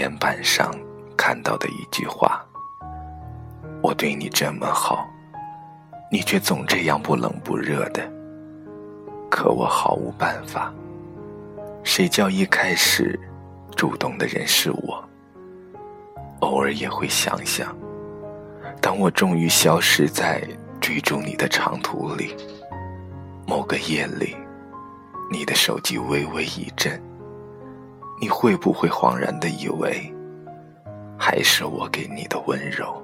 岩板上看到的一句话：“我对你这么好，你却总这样不冷不热的。可我毫无办法。谁叫一开始主动的人是我？偶尔也会想想，当我终于消失在追逐你的长途里，某个夜里，你的手机微微一震。”你会不会恍然的以为，还是我给你的温柔？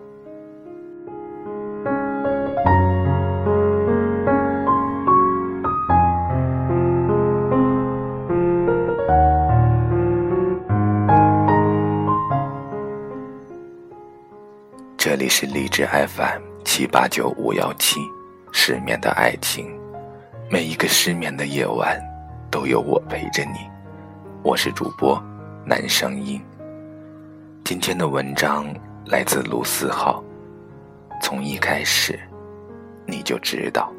这里是荔枝 FM 七八九五幺七，失眠的爱情，每一个失眠的夜晚，都有我陪着你。我是主播男声音。今天的文章来自卢思浩。从一开始，你就知道，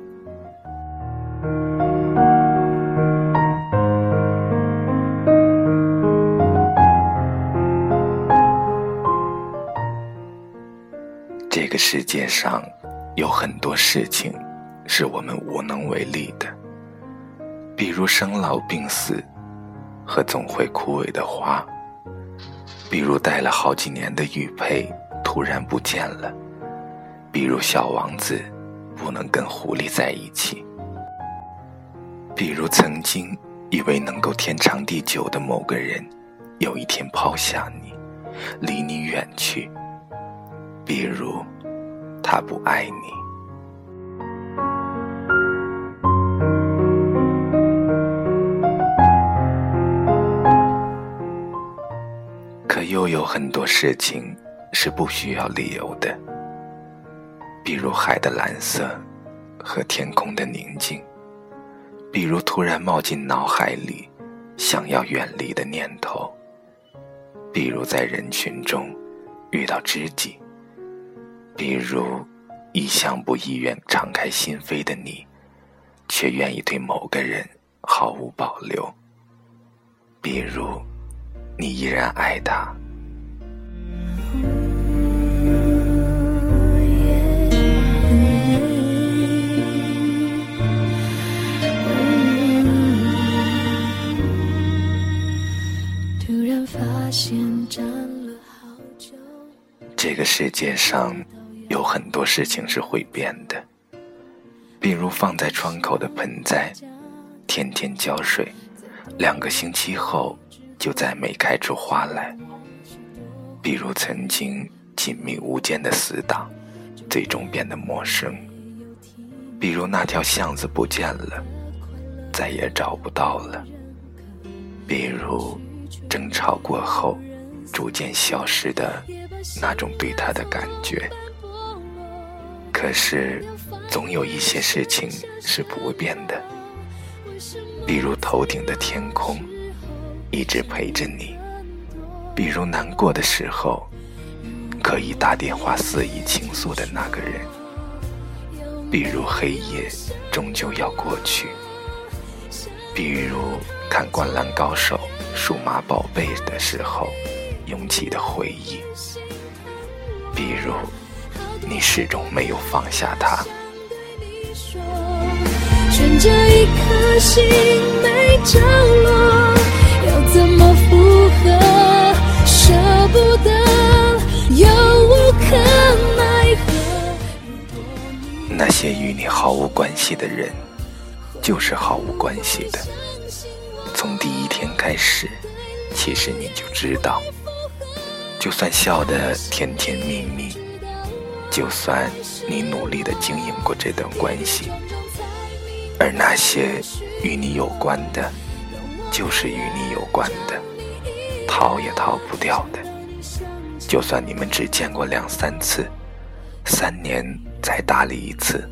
这个世界上有很多事情是我们无能为力的，比如生老病死。和总会枯萎的花，比如戴了好几年的玉佩突然不见了，比如小王子不能跟狐狸在一起，比如曾经以为能够天长地久的某个人，有一天抛下你，离你远去，比如他不爱你。有很多事情是不需要理由的，比如海的蓝色和天空的宁静，比如突然冒进脑海里想要远离的念头，比如在人群中遇到知己，比如一向不意愿敞开心扉的你，却愿意对某个人毫无保留，比如你依然爱他。这个世界上有很多事情是会变的，比如放在窗口的盆栽，天天浇水，两个星期后就再没开出花来；比如曾经亲密无间的死党，最终变得陌生；比如那条巷子不见了，再也找不到了；比如争吵过后，逐渐消失的。那种对他的感觉，可是总有一些事情是不变的，比如头顶的天空一直陪着你，比如难过的时候可以打电话肆意倾诉的那个人，比如黑夜终究要过去，比如看《灌篮高手》《数码宝贝》的时候涌起的回忆。比如，你始终没有放下他。那些与你毫无关系的人，就是毫无关系的。从第一天开始，其实你就知道。就算笑得甜甜蜜蜜，就算你努力的经营过这段关系，而那些与你有关的，就是与你有关的，逃也逃不掉的。就算你们只见过两三次，三年才搭理一次，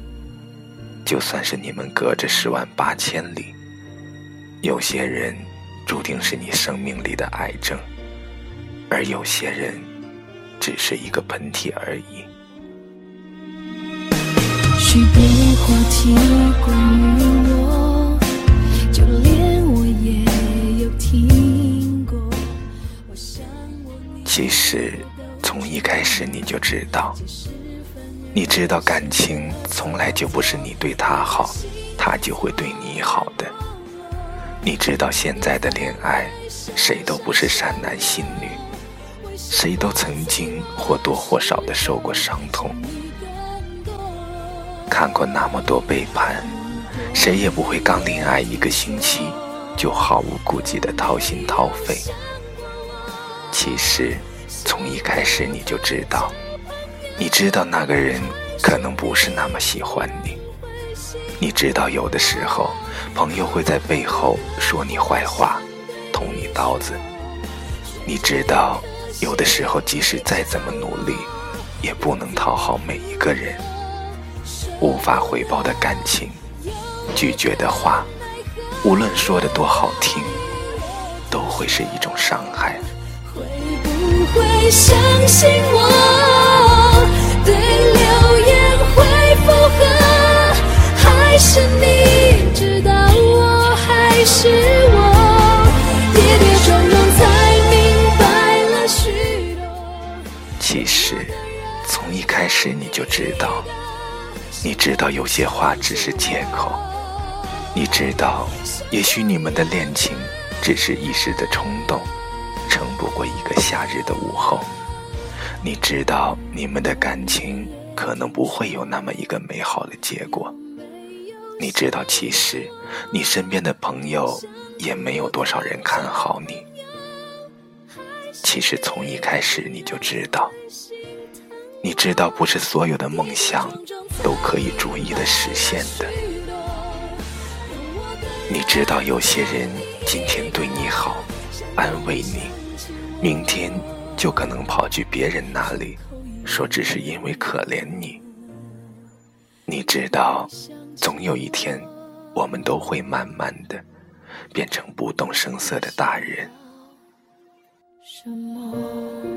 就算是你们隔着十万八千里，有些人注定是你生命里的癌症。而有些人，只是一个喷嚏而已。许多话题关于我，就连我也有听过。我想我就知道，你知道感情从来就不是你对他好，他就会对你好的。你知道现在的恋爱，谁都不是善男信女，谁都曾经或多或少的受过伤痛，看过那么多背叛，谁也不会刚恋爱一个星期就毫无顾忌的掏心掏肺。其实，从一开始你就知道，你知道那个人可能不是那么喜欢你，你知道有的时候。朋友会在背后说你坏话，捅你刀子。你知道，有的时候即使再怎么努力，也不能讨好每一个人。无法回报的感情，拒绝的话，无论说的多好听，都会是一种伤害。会不会相信我？就知道，你知道有些话只是借口，你知道，也许你们的恋情只是一时的冲动，撑不过一个夏日的午后。你知道，你们的感情可能不会有那么一个美好的结果。你知道，其实你身边的朋友也没有多少人看好你。其实从一开始你就知道，你知道不是所有的梦想都可以逐一的实现的。你知道有些人今天对你好，安慰你，明天就可能跑去别人那里，说只是因为可怜你。你知道。总有一天，我们都会慢慢的变成不动声色的大人。什么？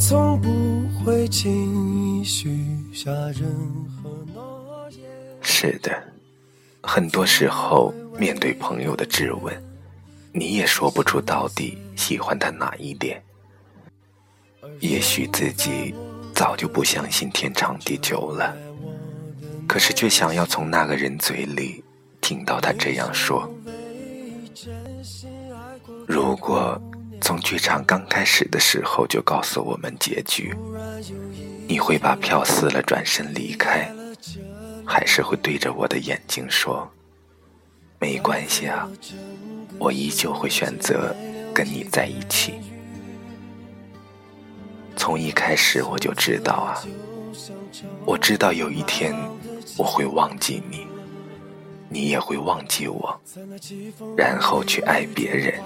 从不会轻易许下任何诺言。是的，很多时候面对朋友的质问，你也说不出到底喜欢他哪一点。也许自己早就不相信天长地久了，可是却想要从那个人嘴里听到他这样说。如果。从剧场刚开始的时候就告诉我们结局，你会把票撕了转身离开，还是会对着我的眼睛说：“没关系啊，我依旧会选择跟你在一起。”从一开始我就知道啊，我知道有一天我会忘记你，你也会忘记我，然后去爱别人。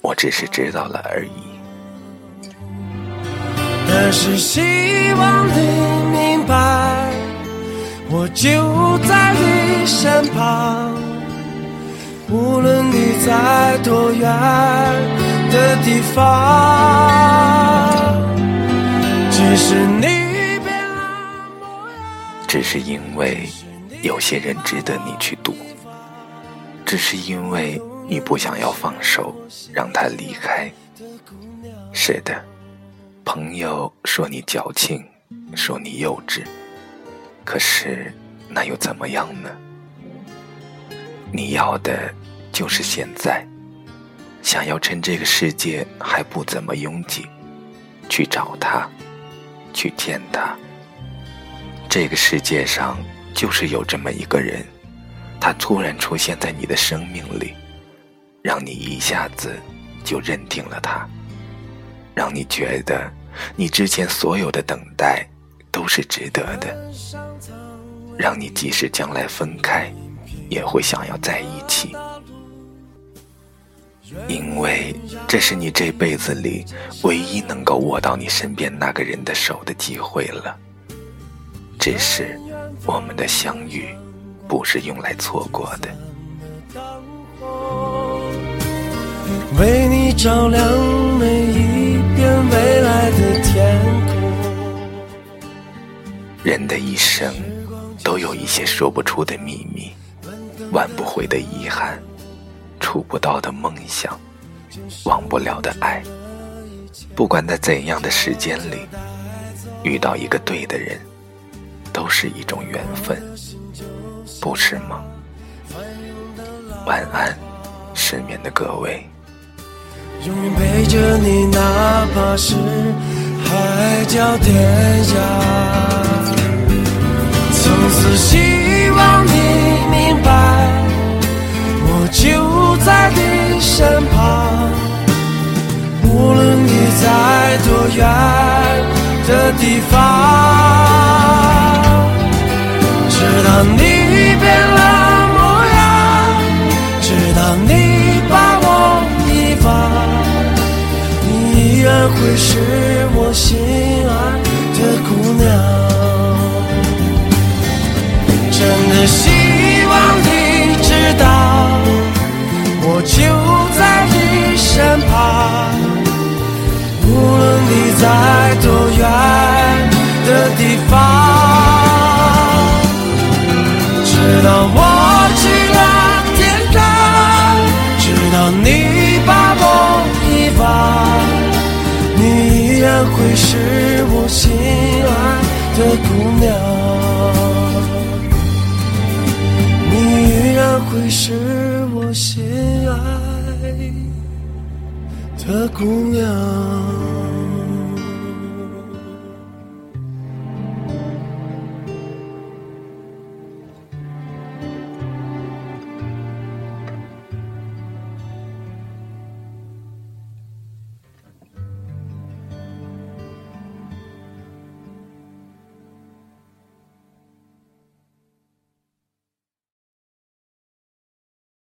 我只是知道了而已。但是希望你明白，我就在你身旁，无论你在多远的地方。只是你变了模样，只是因为有些人值得你去赌，只是因为。你不想要放手，让他离开。是的，朋友说你矫情，说你幼稚，可是那又怎么样呢？你要的就是现在，想要趁这个世界还不怎么拥挤，去找他，去见他。这个世界上就是有这么一个人，他突然出现在你的生命里。让你一下子就认定了他，让你觉得你之前所有的等待都是值得的，让你即使将来分开，也会想要在一起，因为这是你这辈子里唯一能够握到你身边那个人的手的机会了。只是我们的相遇不是用来错过的。为你照亮每一片未来的天空。人的一生都有一些说不出的秘密，挽不回的遗憾，触不到的梦想，忘不了的爱。不管在怎样的时间里，遇到一个对的人。都是一种缘分，不是吗？晚安，失眠的各位。永远陪着你，哪怕是海角天涯。从此希望你明白，我就在你身旁。无论你在多远的地方。直到你变了直到我去了天堂，直到你把我遗忘，你依然会是我心爱的姑娘，你依然会是我心爱的姑娘。